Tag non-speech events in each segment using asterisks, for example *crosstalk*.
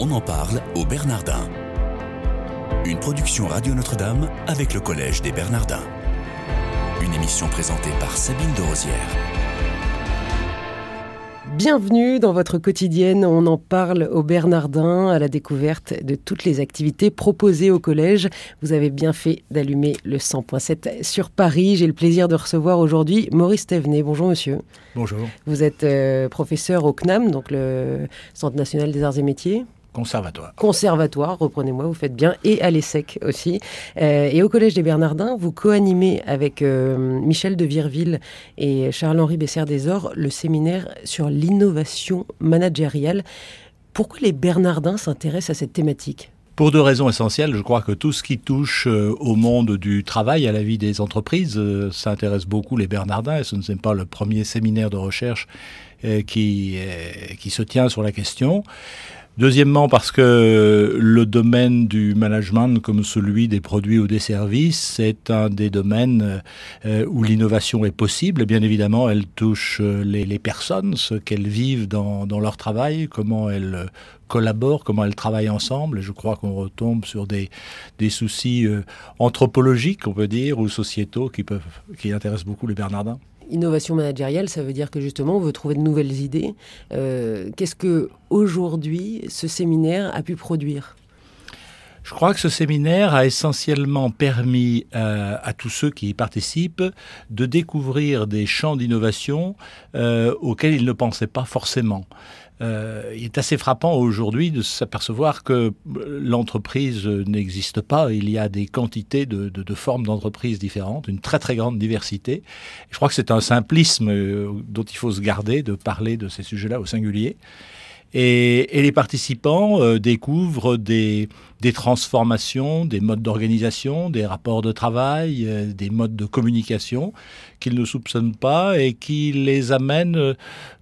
On en parle au Bernardin. Une production Radio Notre-Dame avec le Collège des Bernardins. Une émission présentée par Sabine de Rosière. Bienvenue dans votre quotidienne. On en parle au Bernardin, à la découverte de toutes les activités proposées au collège. Vous avez bien fait d'allumer le 100.7 sur Paris. J'ai le plaisir de recevoir aujourd'hui Maurice Thévenet. Bonjour monsieur. Bonjour. Vous êtes euh, professeur au CNAM, donc le Centre national des arts et métiers. Conservatoire. Conservatoire, reprenez-moi, vous faites bien, et à l'ESSEC aussi. Euh, et au Collège des Bernardins, vous co-animez avec euh, Michel de Virville et Charles-Henri Bessert-Desor le séminaire sur l'innovation managériale. Pourquoi les Bernardins s'intéressent à cette thématique? Pour deux raisons essentielles, je crois que tout ce qui touche euh, au monde du travail, à la vie des entreprises, ça intéresse beaucoup les Bernardins et ce n'est pas le premier séminaire de recherche qui, qui se tient sur la question. Deuxièmement, parce que le domaine du management, comme celui des produits ou des services, c'est un des domaines euh, où l'innovation est possible. Bien évidemment, elle touche euh, les, personnes, ce qu'elles vivent dans, leur travail, comment elles collaborent, comment elles travaillent ensemble. Je crois qu'on retombe sur des, des soucis euh, anthropologiques, on peut dire, ou sociétaux qui, peuvent, qui intéressent beaucoup les Bernardins. Innovation managériale, ça veut dire que justement, on veut trouver de nouvelles idées. Euh, qu'est-ce que aujourd'hui ce séminaire a pu produire? Je crois que ce séminaire a essentiellement permis euh, à tous ceux qui y participent de découvrir des champs d'innovation euh, auxquels ils ne pensaient pas forcément. Euh, il est assez frappant aujourd'hui de s'apercevoir que l'entreprise n'existe pas. Il y a des quantités de, de, formes d'entreprises différentes, une très très grande diversité. Je crois que c'est un simplisme dont il faut se garder de parler de ces sujets-là au singulier. Et, les participants euh, découvrent des, transformations, des modes d'organisation, des rapports de travail, euh, des modes de communication qu'ils ne soupçonnent pas et qui les amènent, euh,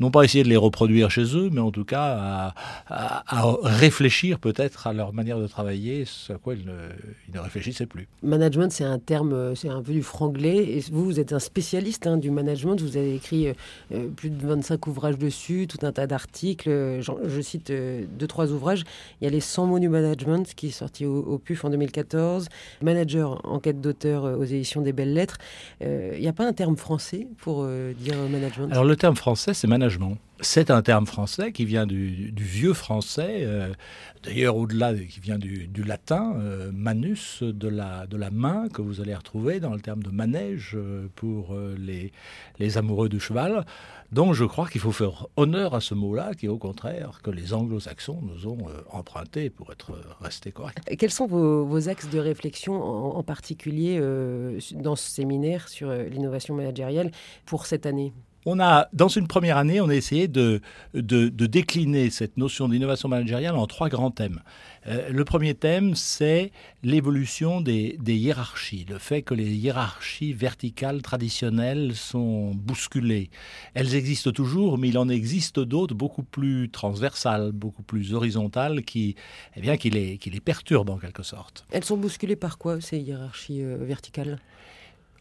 non pas à essayer de les reproduire chez eux, mais en tout cas à, réfléchir peut-être à leur manière de travailler, ce à quoi ils ne, réfléchissaient plus. Management, c'est un terme, c'est un peu du franglais. Et vous, vous êtes un spécialiste hein, du management. Vous avez écrit plus de 25 ouvrages dessus, tout un tas d'articles. Je, cite euh, deux, trois ouvrages. Il y a les 100 mots du management qui est sorti au, au PUF en 2014. Manager, enquête d'auteur aux éditions des Belles Lettres. Il n'y a pas un terme français pour euh, dire management? Alors le terme français, c'est management. C'est un terme français qui vient du, vieux français, euh, d'ailleurs au-delà, qui vient du, latin, euh, manus, de la, de la main, que vous allez retrouver dans le terme de manège euh, pour les, les amoureux du cheval. Donc je crois qu'il faut faire honneur à ce mot-là, qui au contraire que les anglo-saxons nous ont emprunté pour être restés corrects. Quels sont vos, axes de réflexion, en, en particulier dans ce séminaire sur l'innovation managériale pour cette année? On a, dans une première année, on a essayé de, de, décliner cette notion d'innovation managériale en trois grands thèmes. Euh, le premier thème, c'est l'évolution des, des, hiérarchies, le fait que les hiérarchies verticales traditionnelles sont bousculées. Elles existent toujours, mais il en existe d'autres beaucoup plus transversales, beaucoup plus horizontales, qui, eh bien, qui les perturbent en quelque sorte. Elles sont bousculées par quoi, ces hiérarchies euh, verticales?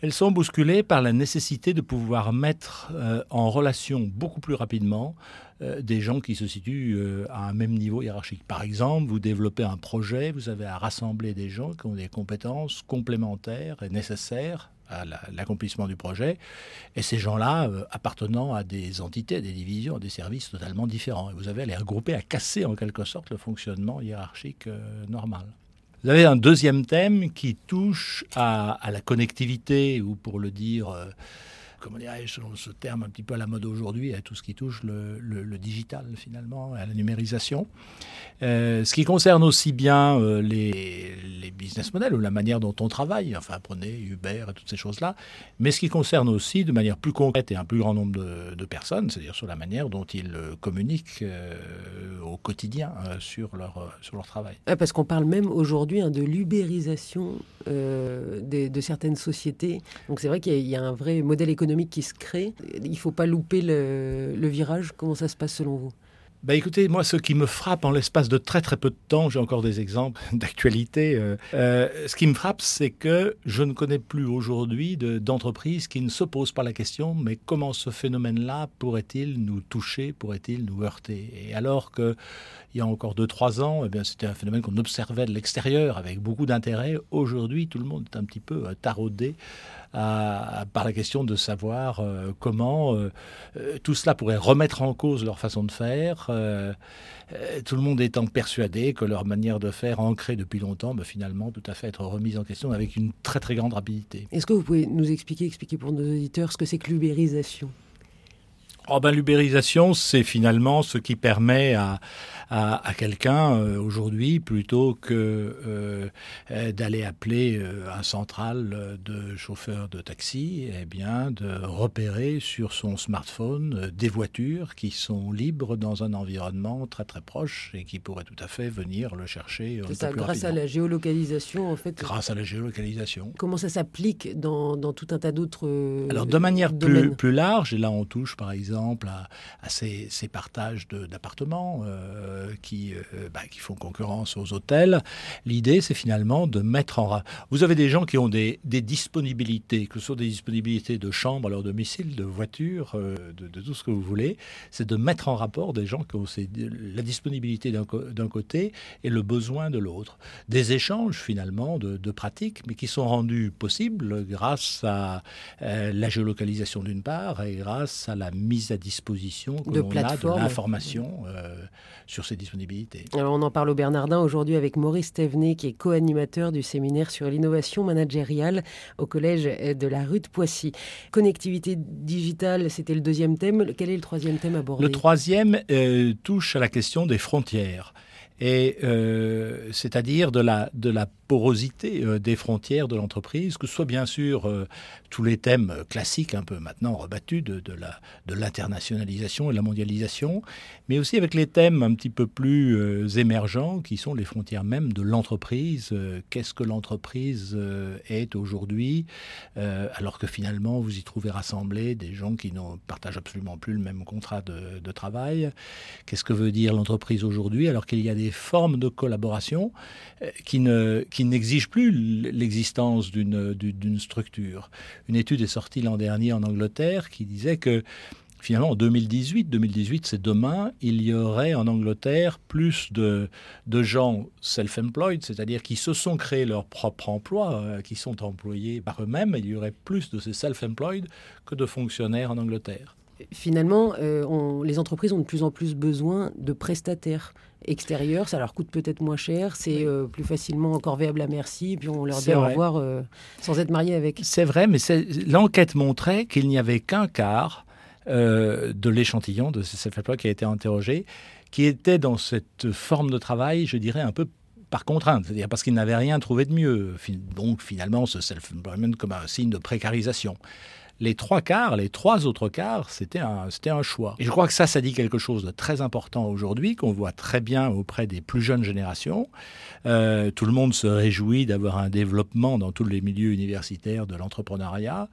Elles sont bousculées par la nécessité de pouvoir mettre euh, en relation beaucoup plus rapidement euh, des gens qui se situent euh, à un même niveau hiérarchique. Par exemple, vous développez un projet, vous avez à rassembler des gens qui ont des compétences complémentaires et nécessaires à l'accomplissement du projet, et ces gens-là appartenant à des entités, à des divisions, à des services totalement différents. Et vous avez à les regrouper, à casser en quelque sorte le fonctionnement hiérarchique normal. Vous avez un deuxième thème qui touche à, la connectivité, ou pour le dire, euh, comment dirais-je, selon ce terme un petit peu à la mode aujourd'hui, à tout ce qui touche le, digital finalement, à la numérisation. Euh, ce qui concerne aussi bien euh, les, business models ou la manière dont on travaille, enfin prenez Uber et toutes ces choses-là, mais ce qui concerne aussi de manière plus concrète et un plus grand nombre de, personnes, c'est-à-dire sur la manière dont ils communiquent euh, au quotidien sur, leur, sur leur travail. Ah, parce qu'on parle même aujourd'hui hein, de l'ubérisation de, certaines sociétés. Donc c'est vrai qu'il y, a un vrai modèle économique qui se crée. Il ne faut pas louper le, virage. Comment ça se passe selon vous? Bah écoutez, moi, ce qui me frappe en l'espace de très très peu de temps, j'ai encore des exemples *laughs* d'actualité, euh, euh, ce qui me frappe, c'est que je ne connais plus aujourd'hui d'entreprises qui ne se posent pas la question, mais comment ce phénomène-là pourrait-il nous toucher, pourrait-il nous heurter? Et alors qu'il y a encore 2-3 ans, eh c'était un phénomène qu'on observait de l'extérieur avec beaucoup d'intérêt. Aujourd'hui, tout le monde est un petit peu taraudé par la question de savoir euh, comment euh, euh, tout cela pourrait remettre en cause leur façon de faire. tout le monde étant persuadé que leur manière de faire, ancrée depuis longtemps, va finalement tout à fait être remise en question avec une très très grande rapidité. Est-ce que vous pouvez nous expliquer, expliquer pour nos auditeurs ce que c'est que l'ubérisation? Oh ben, L'ubérisation, c'est finalement ce qui permet à, à, quelqu'un euh, aujourd'hui, plutôt que euh, d'aller appeler euh, un central de chauffeur de taxi, eh bien, de repérer sur son smartphone des voitures qui sont libres dans un environnement très très proche et qui pourraient tout à fait venir le chercher. C'est ça, grâce à la géolocalisation, en fait. Grâce à la géolocalisation. Comment ça s'applique dans, dans, tout un tas d'autres. Alors, de manière plus, plus large, et là on touche par exemple à, à ces, ces partages d'appartements. Euh, qui, euh, bah, qui font concurrence aux hôtels. L'idée, c'est finalement de mettre en... Vous avez des gens qui ont des, des, disponibilités, que ce soit des disponibilités de chambres à leur domicile, de voitures, euh, de, tout ce que vous voulez. C'est de mettre en rapport des gens qui ont la disponibilité d'un côté et le besoin de l'autre. Des échanges, finalement, de, de, pratiques, mais qui sont rendus possibles grâce à la géolocalisation d'une part et grâce à la mise à disposition que l'on a de l'information sur ces disponibilités. Alors on en parle au Bernardin aujourd'hui avec Maurice Thévenet, qui est co-animateur du séminaire sur l'innovation managériale au collège de la rue de Poissy. Connectivité digitale, c'était le deuxième thème. Quel est le troisième thème abordé Le troisième euh, touche à la question des frontières et euh, c'est-à-dire de la, de la porosité euh, des frontières de l'entreprise, que ce soit bien sûr euh, tous les thèmes classiques, un peu maintenant rebattus, de, de, l'internationalisation et de la mondialisation, mais aussi avec les thèmes un petit peu plus euh, émergents, qui sont les frontières même de l'entreprise. Qu'est-ce que l'entreprise est aujourd'hui, alors que finalement vous y trouvez rassemblés des gens qui ne partagent absolument plus le même contrat de, travail. Qu'est-ce que veut dire l'entreprise aujourd'hui, alors qu'il y a des formes de collaboration qui ne... n'exige plus l'existence d'une structure. Une étude est sortie l'an dernier en Angleterre qui disait que finalement en 2018, 2018 c'est demain, il y aurait en Angleterre plus de, de gens self-employed, c'est-à-dire qui se sont créés leur propre emploi, euh, qui sont employés par eux-mêmes, il y aurait plus de ces self-employed que de fonctionnaires en Angleterre finalement, euh, les entreprises ont de plus en plus besoin de prestataires extérieurs. Ça leur coûte peut-être moins cher, c'est euh, plus facilement corvéable à merci, puis on leur dit au revoir euh, sans être marié avec. C'est vrai, mais l'enquête montrait qu'il n'y avait qu'un quart de l'échantillon de ces self qui a été interrogé qui était dans cette forme de travail, je dirais, un peu par contrainte, c'est-à-dire parce qu'ils n'avaient rien trouvé de mieux. Donc finalement, ce self-employment comme un signe de précarisation les trois quarts, les trois autres quarts, c'était un, choix. Et je crois que ça, ça dit quelque chose de très important aujourd'hui, qu'on voit très bien auprès des plus jeunes générations. Euh, tout le monde se réjouit d'avoir un développement dans tous les milieux universitaires de l'entrepreneuriat,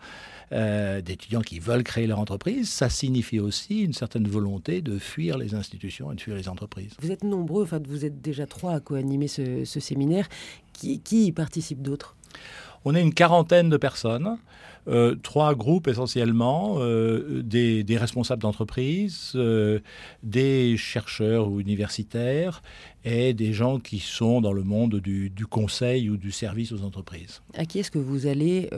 euh, d'étudiants qui veulent créer leur entreprise. Ça signifie aussi une certaine volonté de fuir les institutions et de fuir les entreprises. Vous êtes nombreux, enfin, vous êtes déjà trois à co-animer ce, séminaire. Qui, qui y participe d'autres on est une quarantaine de personnes, euh, trois groupes essentiellement, euh, des, responsables d'entreprise, euh, des chercheurs ou universitaires et des gens qui sont dans le monde du, du conseil ou du service aux entreprises. À qui est-ce que vous allez,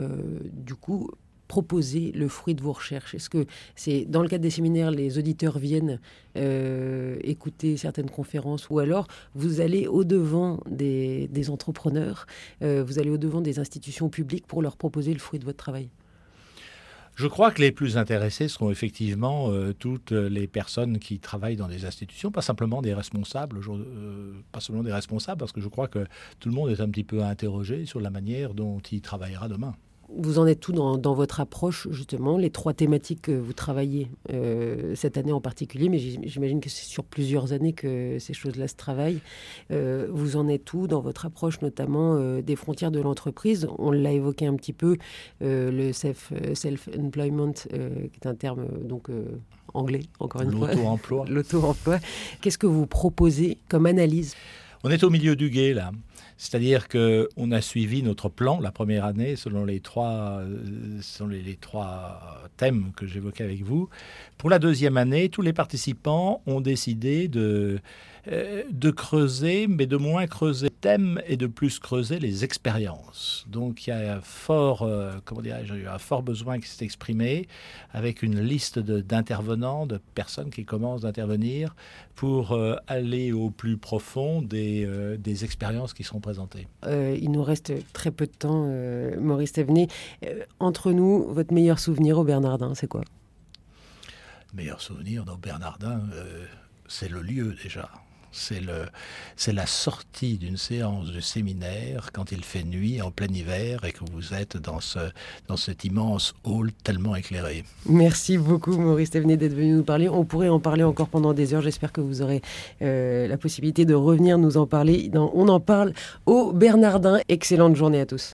du coup, proposer le fruit de vos recherches? Est-ce que c'est dans le cadre des séminaires, les auditeurs viennent euh, écouter certaines conférences? Ou alors vous allez au-devant des, entrepreneurs, euh, vous allez au-devant des institutions publiques pour leur proposer le fruit de votre travail? Je crois que les plus intéressés seront effectivement euh, toutes les personnes qui travaillent dans des institutions, pas simplement des responsables, pas seulement des responsables, parce que je crois que tout le monde est un petit peu interrogé sur la manière dont il travaillera demain vous en êtes tout dans, votre approche, justement, les trois thématiques que vous travaillez euh, cette année en particulier, mais j'imagine que c'est sur plusieurs années que ces choses-là se travaillent. Euh, vous en êtes tout dans votre approche, notamment euh, des frontières de l'entreprise? On l'a évoqué un petit peu, le self-employment, qui est un terme donc anglais, encore une fois. L'auto-emploi. *laughs* L'auto-emploi. Qu'est-ce que vous proposez comme analyse? On est au milieu du guet, là. C'est-à-dire qu'on a suivi notre plan la première année selon les trois, euh, selon les, trois thèmes que j'évoquais avec vous. Pour la deuxième année, tous les participants ont décidé de, de creuser, mais de moins creuser le thème et de plus creuser les expériences. Donc il y a fort, euh, comment dirais-je, un fort besoin qui s'est exprimé avec une liste d'intervenants, de, personnes qui commencent d'intervenir pour aller au plus profond des, des expériences qui sont présentes euh, il nous reste très peu de temps, euh, Maurice Thévenet. Euh, entre nous, votre meilleur souvenir au Bernardin, c'est quoi? Meilleur souvenir au Bernardin, c'est le lieu déjà. C'est, le, c'est la sortie d'une séance de séminaire quand il fait nuit en plein hiver et que vous êtes dans, ce, dans cet immense hall tellement éclairé. Merci beaucoup Maurice Thévenet d'être venu nous parler. On pourrait en parler encore pendant des heures. J'espère que vous aurez euh, la possibilité de revenir nous en parler. On en parle au Bernardin. Excellente journée à tous.